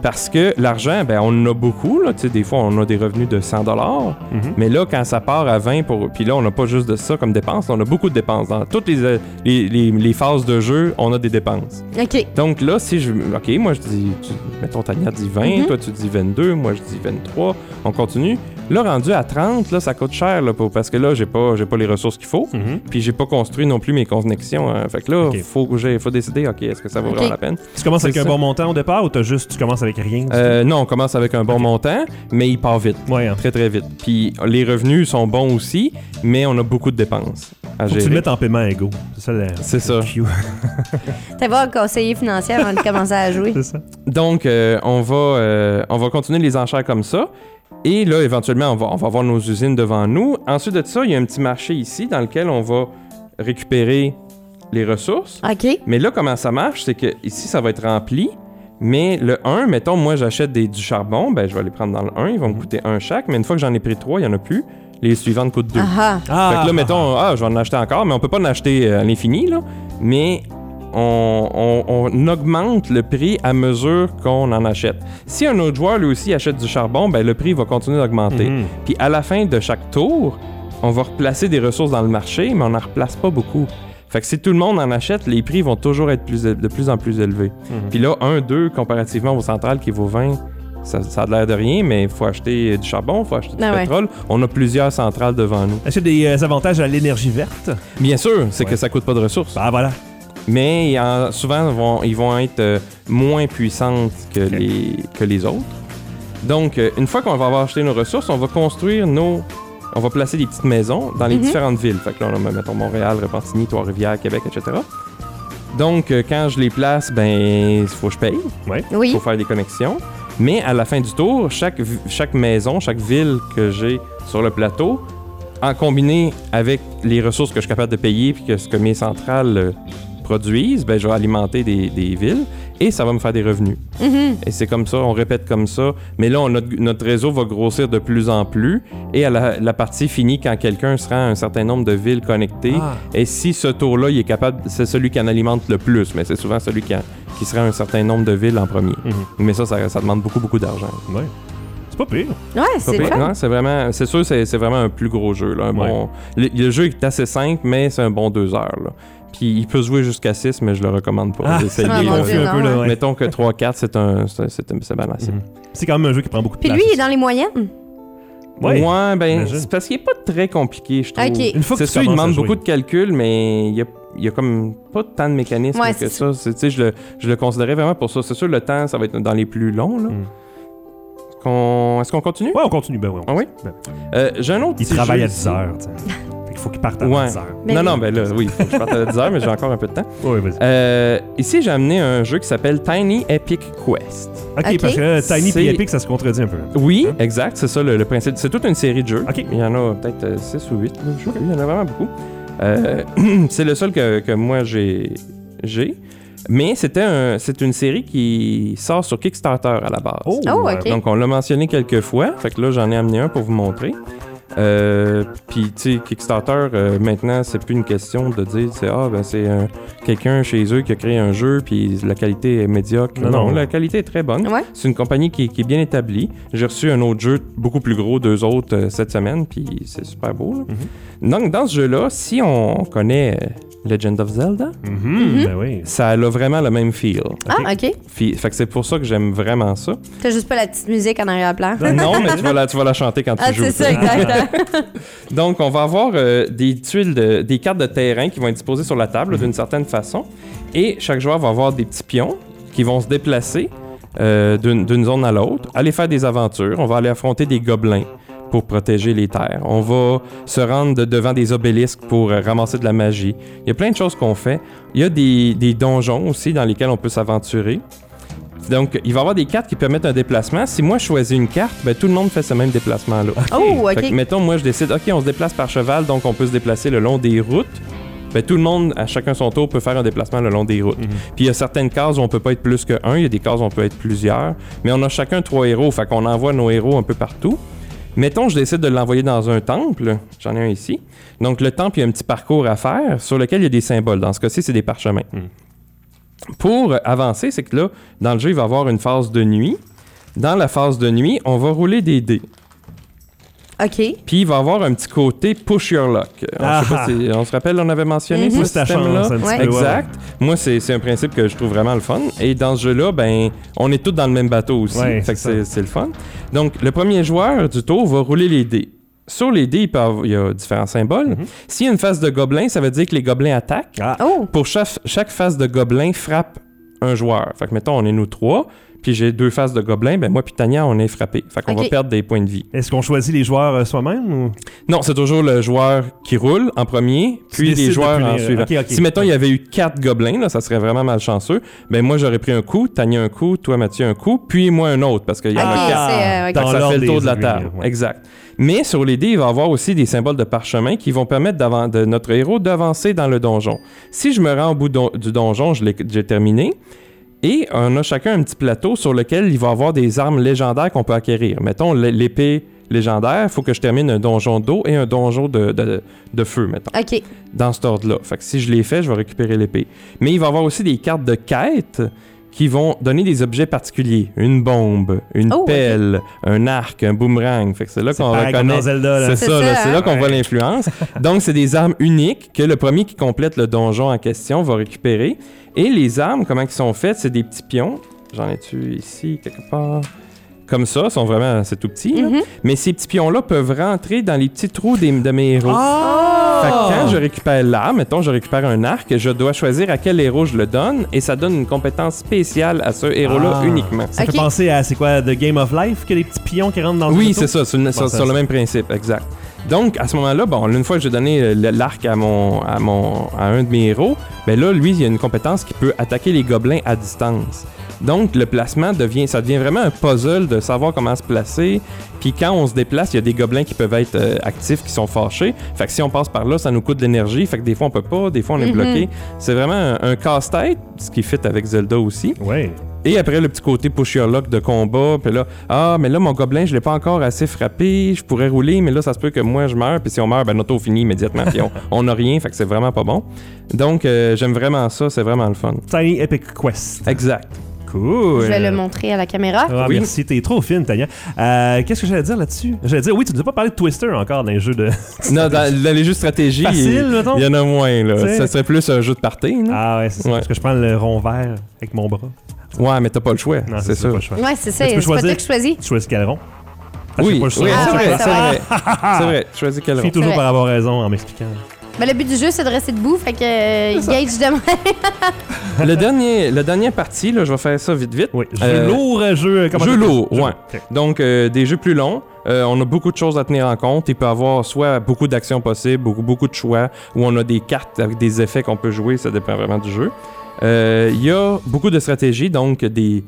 S3: Parce que l'argent, ben, on en a beaucoup. Là, Tu sais, des fois, on a des revenus de 100
S1: Mhm.
S3: mais là, quand ça part à 20, pour... puis là, on n'a pas juste de ça comme dépenses, on a beaucoup de dépenses. Dans toutes les, euh, les, les- les phases de jeu, on a des dépenses.
S2: OK.
S3: Donc là, si je. Ok, moi je dis. tu- mettons, Tania dit 20,
S2: Mhm.
S3: toi tu dis 22, moi je dis 23. On continue. Là, rendu à 30, là, ça coûte cher, là, pour- parce que là, j'ai pas, j'ai pas les ressources qu'il faut.
S1: Mhm.
S3: Puis j'ai pas construit non plus mes connexions. hein. Fait que là,
S1: Ok.
S3: faut, que j'ai- faut décider, ok, est-ce que ça vaut vraiment la peine?
S1: Tu commences avec un bon montant au départ ou t'as juste, tu commences avec rien?
S3: Euh, non, on commence avec un bon montant, mais il part vite.
S1: Ouais, hein.
S3: Très très vite. Puis les revenus sont bons aussi, mais on a beaucoup de dépenses à
S1: Faut que tu le mettes en paiement égaux. C'est ça le.
S3: C'est ça.
S2: T'as voir un conseiller financier avant de commencer à jouer.
S1: C'est ça.
S3: Donc, euh, on, va, euh, on va continuer les enchères comme ça. Et là, éventuellement, on va, on va avoir nos usines devant nous. Ensuite de ça, il y a un petit marché ici dans lequel on va récupérer les ressources.
S2: OK.
S3: Mais là, comment ça marche, c'est que ici, ça va être rempli. Mais le 1, mettons, moi, j'achète des- du charbon, ben, je vais les prendre dans le 1, ils vont me coûter un chaque. Mais une fois que j'en ai pris 3, il n'y en a plus. Les suivantes coûtent 2.
S2: Ah
S1: Ah,
S3: Fait que là, mettons, ah, je vais en acheter encore, mais on peut pas en acheter euh, à l'infini, là. Mais on, on- on augmente le prix à mesure qu'on en achète. Si un autre joueur, lui aussi, achète du charbon, ben le prix va continuer d'augmenter.
S1: Mhm.
S3: Puis à la fin de chaque tour, on va replacer des ressources dans le marché, mais on n'en replace pas beaucoup. Fait que si tout le monde en achète, les prix vont toujours être plus, de plus en plus élevés.
S1: Mhm.
S3: Puis là, 1, 2, comparativement au central qui vaut 20, ça, ça a l'air de rien, mais il faut acheter du charbon, il faut acheter du
S2: Ah ouais.
S3: pétrole. On a plusieurs centrales devant nous.
S1: Est-ce qu'il y a des euh, avantages à l'énergie verte?
S3: Bien sûr, c'est
S1: Ouais.
S3: que ça coûte pas de ressources.
S1: Bah voilà.
S3: Mais il y en- souvent, ils vont, ils vont être euh, moins puissantes que, les, que les autres. Donc, euh, une fois qu'on va avoir acheté nos ressources, on va construire nos... On va placer des petites maisons dans les
S2: Mhm.
S3: différentes villes. Fait que là, on a, mettons, Montréal, Repentigny, Trois-Rivières, Québec, etc. Donc, euh, quand je les place, ben, il faut que je paye.
S2: Oui.
S3: faut faire des connexions. Mais à la fin du tour, chaque, chaque maison, chaque ville que j'ai sur le plateau, en combiné avec les ressources que je suis capable de payer puis que ce que mes centrales euh, produisent, ben, je vais alimenter des, des villes et ça va me faire des revenus.
S2: Mhm.
S3: Et c'est comme ça, on répète comme ça. Mais là, on- notre, notre réseau va grossir de plus en plus et à la, la partie finit quand quelqu'un se rend à un certain nombre de villes connectées.
S1: Ah.
S3: Et si ce tour-là, il est capable, c'est celui qui en alimente le plus, mais c'est souvent celui qui, en- qui se rend à un certain nombre de villes en premier.
S1: Mhm.
S3: Mais ça, ça, ça demande beaucoup, beaucoup d'argent.
S1: Ouais. C'est pas pire.
S2: Ouais,
S3: Pas
S2: c'est.
S3: Non, c'est vraiment, c'est sûr, c'est, c'est vraiment un plus gros jeu. Là, un
S1: Ouais.
S3: bon, le, le jeu est assez simple, mais c'est un bon deux heures. Là. Puis il peut jouer jusqu'à 6, mais je le recommande pas
S1: Ah.
S2: Ah,
S1: peu, là,
S2: ouais.
S3: Mettons que 3-4, c'est un, c'est, balancé.
S1: Mhm. C'est quand même un jeu qui prend beaucoup de
S2: Puis
S1: place.
S2: lui, il est dans les moyennes.
S1: Ouais.
S3: Ouais, ben, c'est parce qu'il est pas très compliqué, je trouve.
S1: Une fois que
S3: C'est
S1: tu
S3: sûr, il demande beaucoup de calculs, mais il y a, il y a comme pas tant de mécanismes
S2: Ouais,
S3: que ça. Je, le, je le considérais vraiment pour ça. C'est sûr, le temps, ça va être dans les plus longs. Là.
S1: Mm.
S3: Est-ce qu'on, est-ce qu'on continue?
S1: Ouais, on continue. Ben ouais. on-
S3: Ah oui?
S1: Ben,
S3: Euh, j'ai un autre
S1: il travaille
S3: jeu
S1: à 10
S3: ici.
S1: heures. Faut qu'il parte à
S3: Ouais.
S1: 10 heures.
S3: Non,
S2: oui.
S3: non, ben là, oui, faut que je parte à 10 heures, mais j'ai encore un peu de temps.
S1: Ouais, vas-y.
S3: Euh, ici, j'ai amené un jeu qui s'appelle Tiny Epic Quest.
S1: ok, parce que Tiny et Epic, ça se contredit un peu.
S3: Oui,
S1: Hein?
S3: exact, c'est ça le, le principe. C'est toute une série de jeux.
S1: Ok.
S3: Il y en a peut-être 6 ou 8, je sais plus, il y en a vraiment beaucoup. Euh, c'est le seul que, que moi j'ai. j'ai. Mais c'était un, c'est une série qui sort sur Kickstarter à la base.
S2: Oh,
S1: ouais.
S2: ok.
S3: Donc on l'a mentionné quelques fois, fait que là j'en ai amené un pour vous montrer. Euh, Puis tu sais, Kickstarter, euh, maintenant c'est plus une question de dire c'est ah ben c'est euh, quelqu'un chez eux qui a créé un jeu puis la qualité est médiocre.
S1: Non,
S3: Non,
S1: non.
S3: la qualité est très bonne.
S2: Ouais.
S3: C'est une compagnie qui, qui est bien établie. J'ai reçu un autre jeu beaucoup plus gros, deux autres euh, cette semaine, puis c'est super beau. là. Donc, dans ce jeu-là, si on connaît euh, Legend of Zelda,
S1: Mhm, Ben oui.
S3: ça a vraiment le même feel.
S2: Ah, ok.
S3: Fait que c'est pour ça que j'aime vraiment ça.
S2: T'as juste pas la petite musique en arrière-plan.
S3: non, mais tu vas, la, tu vas la chanter quand
S2: Ah,
S3: tu joues.
S2: c'est ça, exactement.
S3: Donc, on va avoir euh, des tuiles, de- cartes de terrain qui vont être disposées sur la table d'une certaine façon. Et chaque joueur va avoir des petits pions qui vont se déplacer euh, d'une zone à l'autre, aller faire des aventures. On va aller affronter des gobelins pour protéger les terres. On va se rendre de- devant des obélisques pour euh, ramasser de la magie. Il y a plein de choses qu'on fait. Il y a des donjons aussi dans lesquels on peut s'aventurer. Donc, il va y avoir des cartes qui permettent un déplacement. Si moi je choisis une carte, ben, tout le monde fait ce même déplacement-là.
S2: Oh,
S3: Fait que,
S2: ok.
S3: mettons, moi, je décide, OK, on se déplace par cheval, donc on peut se déplacer le long des routes ben, tout le monde, à chacun son tour, peut faire un déplacement le long des routes.
S1: Mhm.
S3: Puis il y a certaines cases où on peut pas être plus que un, il y a des cases où on peut être plusieurs, mais on a chacun trois héros, fait qu'on envoie nos héros un peu partout. Mettons, je décide de l'envoyer dans un temple, j'en ai un ici. Donc le temple, il y a un petit parcours à faire sur lequel il y a des symboles. Dans ce cas-ci, c'est des parchemins.
S1: Mhm.
S3: Pour avancer, c'est que là, dans le jeu, il va y avoir une phase de nuit. Dans la phase de nuit, on va rouler des dés.
S2: OK.
S3: Puis il va avoir un petit côté push your luck. On, sait pas
S1: Ah.
S3: si- on se rappelle, on avait mentionné
S2: Mhm.
S3: ce
S1: Pousse ta
S3: système-là?
S2: Ouais.
S3: Exact. Moi, c'est c'est un principe que je trouve vraiment le fun. Et dans ce jeu-là, ben, on est tous dans le même bateau aussi.
S1: Ouais,
S3: fait que
S1: c'est
S3: le fun. Donc, le premier joueur du tour va rouler les dés. Sur les dés, il, peut avoir- il y a différents symboles.
S1: Mhm.
S3: S'il y a une face de gobelin, ça veut dire que les gobelins attaquent.
S1: Ah,
S2: Oh!
S3: Pour chaque, chaque face de gobelin frappe un joueur. Fait que, mettons, on est nous trois, puis j'ai deux faces de gobelin, ben moi puis Tania, on est frappés. Fait qu'on va perdre des points de vie.
S1: Est-ce qu'on choisit les joueurs euh, soi-même ou?
S3: Non, c'est toujours le joueur qui roule en premier, puis les joueurs en suivant. Si, mettons, il y avait eu quatre gobelins, là, ça serait vraiment malchanceux, ben moi, j'aurais pris un coup, Tania un coup, toi, Mathieu, un coup, puis moi un autre, parce qu'il y en a quatre.
S2: c'est, euh,
S3: ça
S1: l'ordre
S3: fait le tour de la table.
S1: ouais.
S3: Exact. Mais sur les dés, il va y avoir aussi des symboles de parchemin qui vont permettre de notre héros d'avancer dans le donjon. Si je me rends au bout don- du donjon, je l'ai j'ai terminé. Et on a chacun un petit plateau sur lequel il va y avoir des armes légendaires qu'on peut acquérir. Mettons l'épée légendaire, il faut que je termine un donjon d'eau et un donjon de, de- de feu, mettons,
S2: OK.
S3: dans cet ordre-là. Fait que si je l'ai fait, je vais récupérer l'épée. Mais il va y avoir aussi des cartes de quête qui vont donner des objets particuliers. Une bombe, une
S2: Oh,
S3: pelle, un arc, un boomerang. Fait que c'est là
S1: c'est
S3: qu'on reconnaît...
S1: dans Zelda là.
S3: C'est
S2: C'est
S3: ça, là,
S2: ça,
S3: c'est
S2: hein?
S3: là qu'on
S1: Ouais.
S3: voit l'influence. Donc, c'est des armes uniques que le premier qui complète le donjon en question va récupérer. Et les armes, comment ils sont faites, c'est des petits pions. J'en ai-tu ici, quelque part? Comme ça, sont vraiment, c'est tout petit. là.
S2: Mhm.
S3: Mais ces petits pions-là peuvent rentrer dans les petits trous des- de mes héros.
S1: Ah!
S3: Fait que quand je récupère l'arme, mettons, je récupère un arc, je dois choisir à quel héros je le donne et ça donne une compétence spéciale à ce héros-là
S1: Ah.
S3: uniquement.
S1: Ça fait penser à c'est quoi The Game of Life que les petits pions qui rentrent dans le
S3: Oui, c'est ça, c'est sur, le même principe, exact. Donc, à ce moment-là, bon, une fois que j'ai donné euh, l'arc à mon, à mon, à un de mes héros, ben là, lui, il y a une compétence qui peut attaquer les gobelins à distance. Donc, le placement devient, ça devient vraiment un puzzle de savoir comment se placer. Puis quand on se déplace, il y a des gobelins qui peuvent être euh, actifs, qui sont fâchés. Fait que si on passe par là, ça nous coûte de l'énergie. Fait que des fois, on peut pas, des fois, on est
S2: Mhm.
S3: bloqué. C'est vraiment un, un casse-tête, ce qui fit avec Zelda aussi.
S1: Ouais.
S3: Et après, le petit côté push your luck de combat. Puis là, ah, mais là, mon gobelin, je l'ai pas encore assez frappé. Je pourrais rouler, mais là, ça se peut que moi, je meure. Puis si on meurt, ben, notre auto finit immédiatement. Puis on, on a rien. Fait que c'est vraiment pas bon. Donc, euh, j'aime vraiment ça. C'est vraiment le fun.
S1: Tiny Epic Quest.
S3: Exact.
S1: Cool.
S2: Je vais le montrer à la caméra.
S1: Ah,
S3: Oui.
S1: merci, t'es trop fine, Tania. Euh, Qu'est-ce que j'allais dire là-dessus? J'allais dire, oui, tu nous as pas parlé de Twister encore dans les jeux de.
S3: non, dans, dans les jeux de stratégie,
S1: Facile,
S3: il,
S1: mettons.
S3: il y en a moins. Là.
S1: T'sais.
S3: Ça serait plus un jeu de party. là.
S1: Ah ouais, c'est ça.
S3: Ouais.
S1: Parce que je prends le rond vert avec mon bras.
S3: Ouais, mais t'as pas le choix.
S1: Non,
S3: c'est
S1: ça,
S3: sûr.
S1: pas le choix.
S2: Ouais, c'est ça. C'est pas toi qui choisis.
S1: Tu choisis quel rond? Ah, je
S3: Oui,
S1: pas,
S3: oui
S1: je
S3: c'est vrai,
S2: Ah,
S3: c'est vrai. C'est vrai. Tu choisis quel
S1: Je
S3: rond.
S1: finis toujours par avoir raison en m'expliquant.
S2: Ben, le but du jeu, c'est de rester debout. Fait que euh, Gage demain.
S3: le dernier, la dernière partie, là, je vais faire ça vite, vite.
S1: Oui, jeu
S3: Euh,
S1: lourd, euh, jeu. comment
S3: jeu
S1: ça-
S3: lourd,
S1: jeu-
S3: ouais. Donc, euh, des jeux plus longs. Euh, on a beaucoup de choses à tenir en compte. Il peut y avoir soit beaucoup d'actions possibles, beaucoup, beaucoup de choix, ou on a des cartes avec des effets qu'on peut jouer. Ça dépend vraiment du jeu. Euh, Il y a beaucoup de stratégies, donc des,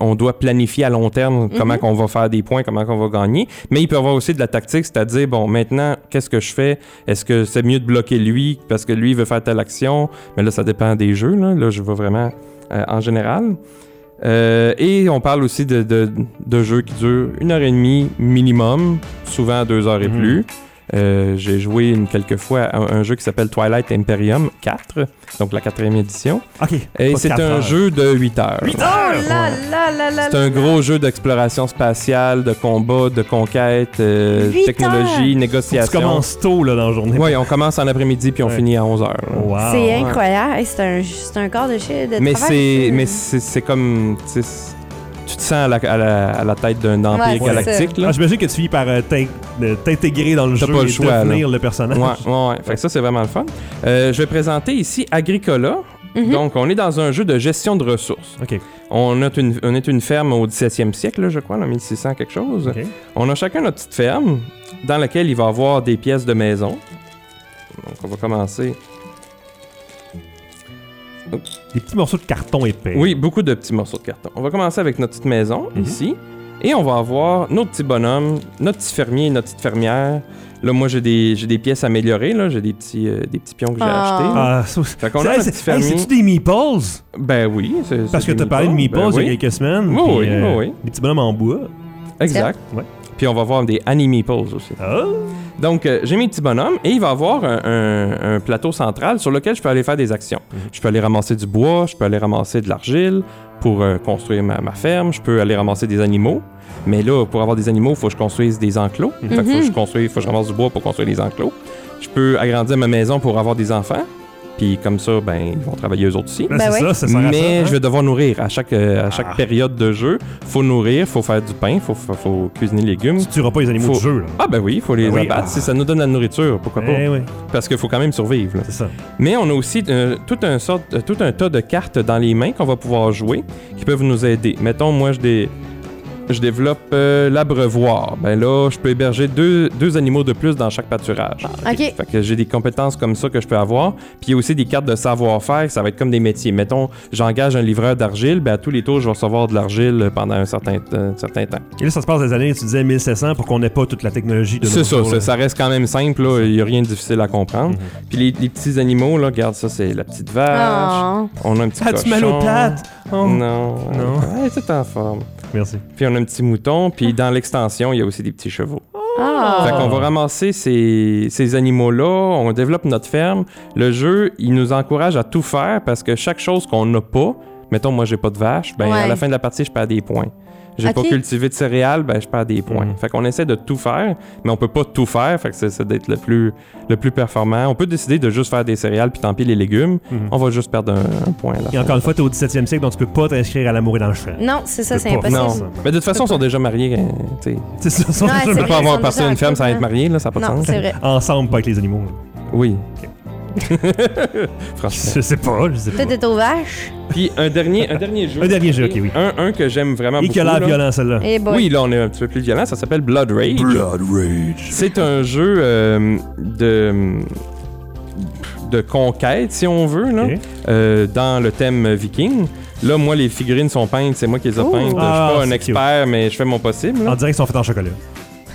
S3: on doit planifier à long terme comment
S2: Mhm.
S3: qu'on va faire des points, comment qu'on va gagner. Mais il peut y avoir aussi de la tactique, c'est-à-dire, bon, maintenant, qu'est-ce que je fais? Est-ce que c'est mieux de bloquer lui parce que lui veut faire telle action? Mais là, ça dépend des jeux. Là, là je vais vraiment euh, en général. Euh, et on parle aussi de, de- de jeux qui durent une heure et demie minimum, souvent deux heures et
S1: Mhm.
S3: plus. Euh, J'ai joué une quelques fois à un, jeu qui s'appelle Twilight Imperium 4, donc la quatrième édition.
S1: Ok.
S3: Et c'est un
S1: heures.
S3: jeu de 8 heures.
S1: Huit
S2: Oh
S1: heures!
S2: là là là là.
S3: C'est un gros jeu d'exploration spatiale, de combat, de conquête, euh, technologie,
S2: heures!
S1: Que Tu
S3: négociation.
S1: commences tôt là, dans la journée.
S3: Oui, on commence en après-midi puis on
S1: Ouais.
S3: finit à 11 heures.
S1: Wow.
S2: C'est incroyable. C'est un, c'est un corps de chien de
S3: Mais
S2: travail,
S3: mais c'est c'est comme tu te sens à la, à la, à la tête d'un empire
S2: Ouais,
S3: galactique là?
S1: Ah, J'imagine que tu finis par euh, t'in- euh, t'intégrer dans le
S3: T'as
S1: jeu
S3: pas
S1: et
S3: le choix,
S1: devenir le personnage.
S3: Ouais, ouais, ouais. Fait que ça, c'est vraiment le fun. Euh, je vais présenter ici Agricola.
S2: Mhm.
S3: Donc, on est dans un jeu de gestion de ressources.
S1: Ok.
S3: On, a une, on est une ferme au 17e siècle, là, je crois, en 1600 quelque chose.
S1: Ok.
S3: On a chacun notre petite ferme dans laquelle il va avoir des pièces de maison. Donc, on va commencer.
S1: Des petits morceaux de carton épais.
S3: Oui, beaucoup de petits morceaux de carton. On va commencer avec notre petite maison
S1: Mhm.
S3: ici. Et on va avoir nos petits bonhommes, notre petit fermier, notre petite fermière. Là, moi, j'ai des, j'ai des pièces améliorées. Là. J'ai des petits, euh, des petits pions que j'ai
S2: Ah.
S3: achetés.
S1: Ah, ça-
S3: Fait qu'on a
S1: c'est-
S3: petit
S1: hey,
S3: fermier.
S1: c'est-tu des meatballs?
S3: Ben oui. c'est-
S1: Parce que t'as parlé de meatballs
S3: Ben
S1: il y a quelques semaines.
S3: Oui,
S1: puis,
S3: oui,
S1: euh,
S3: oui, oui.
S1: Des petits bonhommes en bois.
S3: Exact.
S1: Ouais.
S3: Puis on va avoir des Annie Meeples aussi.
S1: Ah!
S3: Donc, euh, j'ai mes petits bonhommes et il va y avoir un, un- un plateau central sur lequel je peux aller faire des actions.
S1: Mhm.
S3: Je peux aller ramasser du bois, je peux aller ramasser de l'argile pour euh, construire ma, ma ferme, je peux aller ramasser des animaux. Mais là, pour avoir des animaux, il faut que je construise des enclos. Fait que faut que je construise, faut que je ramasse du bois pour construire des enclos. Je peux agrandir ma maison pour avoir des enfants. Puis comme ça, ben, ils vont travailler eux autres aussi.
S1: Ben,
S2: Ben
S1: c'est
S2: ouais.
S1: ça.
S3: Mais
S1: hein?
S3: je vais devoir nourrir à chaque, euh, à chaque
S1: Ah.
S3: période de jeu. Faut nourrir, faut faire du pain, faut, faut, faut cuisiner les légumes.
S1: Tu tueras pas les animaux
S3: Faut-
S1: du jeu, là.
S3: Ah ben oui, il faut les
S1: Ben oui,
S3: abattre.
S1: ah.
S3: Si ça nous donne la nourriture, pourquoi pas?
S1: Eh oui,
S3: Parce qu'il faut quand même survivre.
S1: c'est ça.
S3: Mais on a aussi euh, tout, un sorte, euh, tout un tas de cartes dans les mains qu'on va pouvoir jouer qui peuvent nous aider. Mettons, moi, je, dé- je développe euh, l'abreuvoir. Ben là, je peux héberger deux, deux animaux de plus dans chaque pâturage.
S2: OK.
S3: Fait que j'ai des compétences comme ça que je peux avoir. Puis il y a aussi des cartes de savoir-faire, ça va être comme des métiers. Mettons, j'engage un livreur d'argile, ben à tous les tours, je vais recevoir de l'argile pendant un certain, un certain temps.
S1: Et là, ça se passe des années, tu disais 1700 pour qu'on n'ait pas toute la technologie de
S3: C'est ça, ça, ça reste quand même simple, là. il n'y a rien de difficile à comprendre.
S1: Mhm.
S3: Puis les, les petits animaux, là, regarde ça, c'est la petite vache.
S2: Oh.
S3: On a un petit
S1: Ah, tu mal aux
S3: cochon.
S1: pattes? Oh.
S3: Non.
S1: Non.
S3: Ouais, tout en forme.
S1: Merci.
S3: Puis on a un petit mouton, puis dans l'extension, il y a aussi des petits chevaux.
S2: Ah.
S3: Fait qu'on va ramasser ces, ces animaux-là, on développe notre ferme. Le jeu, il nous encourage à tout faire parce que chaque chose qu'on n'a pas, mettons moi j'ai pas de vache, ben
S2: Ouais.
S3: à la fin de la partie je perds des points. J'ai pas
S2: Ok.
S3: cultivé de céréales, ben je perds des points.
S1: Mhm.
S3: Fait qu'on essaie de tout faire, mais on peut pas tout faire, fait que c'est d'être le plus, le plus performant. On peut décider de juste faire des céréales puis tant pis les légumes,
S1: Mhm.
S3: on va juste perdre un, un point à la
S1: Et encore une fois, t'es au 17e siècle, donc tu peux pas t'inscrire à l'amour et dans le champ.
S2: Non, c'est ça, c'est
S1: pas.
S3: Non,
S2: impossible.
S3: mais de toute façon, ils sont déjà mariés. euh, tu sais.
S1: C'est ça,
S2: Ouais,
S3: peut
S2: vrai,
S3: pas
S2: ils
S3: avoir
S2: sont
S3: parti
S2: déjà
S3: une ferme sans être
S2: hein.
S3: marié, là, ça n'a pas de
S2: Non,
S3: sens.
S2: c'est vrai.
S1: Ensemble, pas avec les animaux. là.
S3: Oui. Franchement.
S1: Je sais pas, je sais pas.
S2: T'es aux vaches.
S3: Puis un dernier, un dernier jeu.
S1: Un dernier jeu, ok, oui.
S3: Un, un que j'aime vraiment
S1: Et
S3: beaucoup.
S1: qui a l'air
S3: là.
S1: violent, celle-là.
S2: Eh boy.
S3: Oui, là, on est un petit peu plus violent. Ça s'appelle Blood Rage.
S1: Blood Rage.
S3: C'est un jeu euh, de de conquête, si on veut, là, euh, dans le thème viking. Là, moi, les figurines sont peintes, c'est moi qui les ai peintes.
S1: Ah,
S3: je suis pas un expert, mais je fais mon possible. là.
S1: On dirait qu'ils sont faits en chocolat.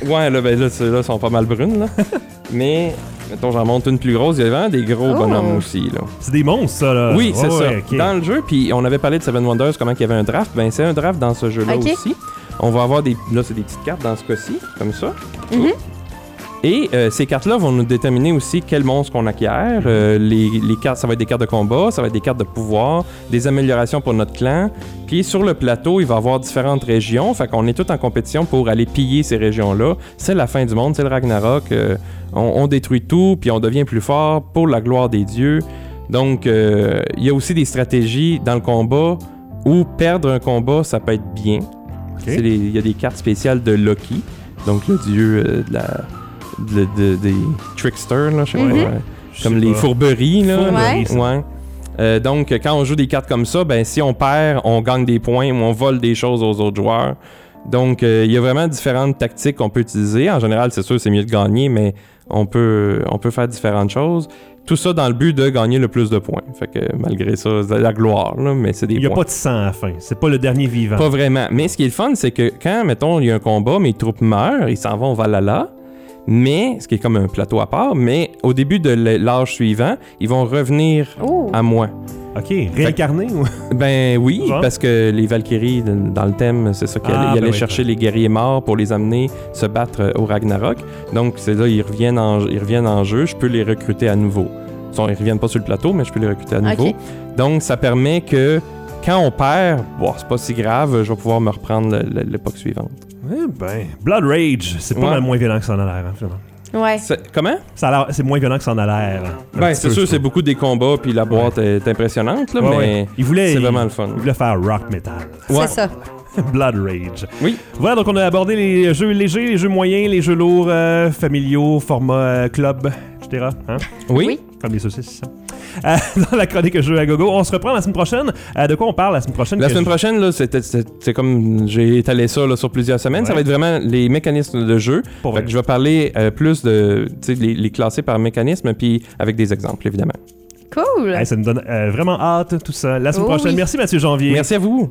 S3: Ouais, là, ben là, ceux-là sont pas mal brunes, là. mais, mettons, j'en monte une plus grosse. Il y a vraiment des gros
S2: Oh.
S3: bonhommes aussi, là.
S1: C'est des monstres, ça, là.
S3: Oui, c'est ça.
S1: ouais.
S3: Dans le jeu, puis on avait parlé de Seven Wonders, comment il y avait un draft. Ben, c'est un draft dans ce jeu-là aussi. On va avoir des. Là, c'est des petites cartes dans ce cas-ci, comme ça.
S2: Mhm.
S3: Et euh, ces cartes-là vont nous déterminer aussi quel monstre qu'on acquiert. Euh, les, les cartes, ça va être des cartes de combat, ça va être des cartes de pouvoir, des améliorations pour notre clan. Puis sur le plateau, il va y avoir différentes régions. Fait qu'on est tout en compétition pour aller piller ces régions-là. C'est la fin du monde, c'est le Ragnarok. Euh, on, on détruit tout, puis on devient plus fort pour la gloire des dieux. Donc, il y a aussi des stratégies dans le combat où perdre un combat, ça peut être bien. Il y a des cartes spéciales de Loki, donc le dieu de la, de- de- des tricksters, là, je sais pas,
S2: Mhm.
S3: ouais.
S1: Je
S3: comme les
S1: pas.
S3: fourberies. Là.
S1: Fourberies.
S3: Ouais. Euh, donc, quand on joue des cartes comme ça, ben, si on perd, on gagne des points ou on vole des choses aux autres joueurs. Donc, euh, il y a vraiment différentes tactiques qu'on peut utiliser. En général, c'est sûr, c'est mieux de gagner, mais on peut, on peut faire différentes choses. Tout ça dans le but de gagner le plus de points. Fait que malgré ça, c'est de la gloire, là, mais c'est des
S1: Il n'y a
S3: points.
S1: pas de sang à la fin. C'est pas le dernier vivant.
S3: Pas vraiment. Mais ce qui est le fun, c'est que quand, mettons, il y a un combat, mes troupes meurent, ils s'en vont au Valhalla. Mais, ce qui est comme un plateau à part, mais au début de l'âge suivant, ils vont revenir
S2: Oh.
S3: à moi.
S1: Ok, réincarné ou.
S3: Ben oui, parce que les Valkyries, dans le thème, c'est ça qu'ils
S1: Ah,
S3: allaient, ils
S1: ben
S3: allaient
S1: oui,
S3: chercher les guerriers morts pour les amener se battre euh, au Ragnarok. Donc, c'est là, ils reviennent, en, ils reviennent en jeu, je peux les recruter à nouveau. Ils, ils reviennent pas sur le plateau, mais je peux les recruter à nouveau.
S2: Ok.
S3: Donc, ça permet que quand on perd, bon, c'est pas si grave, je vais pouvoir me reprendre l'époque suivante.
S1: Eh ben, Blood Rage, c'est pas
S3: Ouais.
S1: mal moins violent que ça en a l'air, hein, finalement.
S2: Ouais.
S3: C'est- Comment?
S1: Ça a l'air- c'est moins violent que ça en a l'air. Un
S3: Ben,
S1: petit
S3: c'est
S1: peu,
S3: sûr,
S1: je
S3: c'est
S1: trouve.
S3: beaucoup des combats, puis la boîte est impressionnante, là,
S1: Ouais,
S3: mais
S1: ouais. Il voulait,
S3: c'est
S1: il-
S3: vraiment le fun.
S1: Il voulait faire rock metal.
S3: Ouais.
S2: C'est ça.
S1: Blood Rage.
S3: Oui.
S1: Voilà, donc on a abordé les jeux légers, les jeux moyens, les jeux lourds, euh, familiaux, format euh, club, etc. Hein?
S3: Oui.
S2: Oui.
S1: Comme les saucisses. Euh, dans la chronique jeux à gogo. On se reprend la semaine prochaine. Euh, de quoi on parle la semaine prochaine?
S3: La semaine
S1: je-
S3: prochaine, là, c'est comme j'ai étalé ça là, sur plusieurs semaines. Ça va être vraiment les mécanismes de jeu.
S1: Pour
S3: Fait
S1: vrai.
S3: que je vais parler euh, plus de les, les classer par mécanisme, puis avec des exemples, évidemment.
S2: Cool.
S1: Hey, ça nous donne euh, vraiment hâte, tout ça. La semaine
S2: Oh
S1: prochaine.
S2: oui.
S1: Merci Mathieu Janvier.
S3: Merci à vous.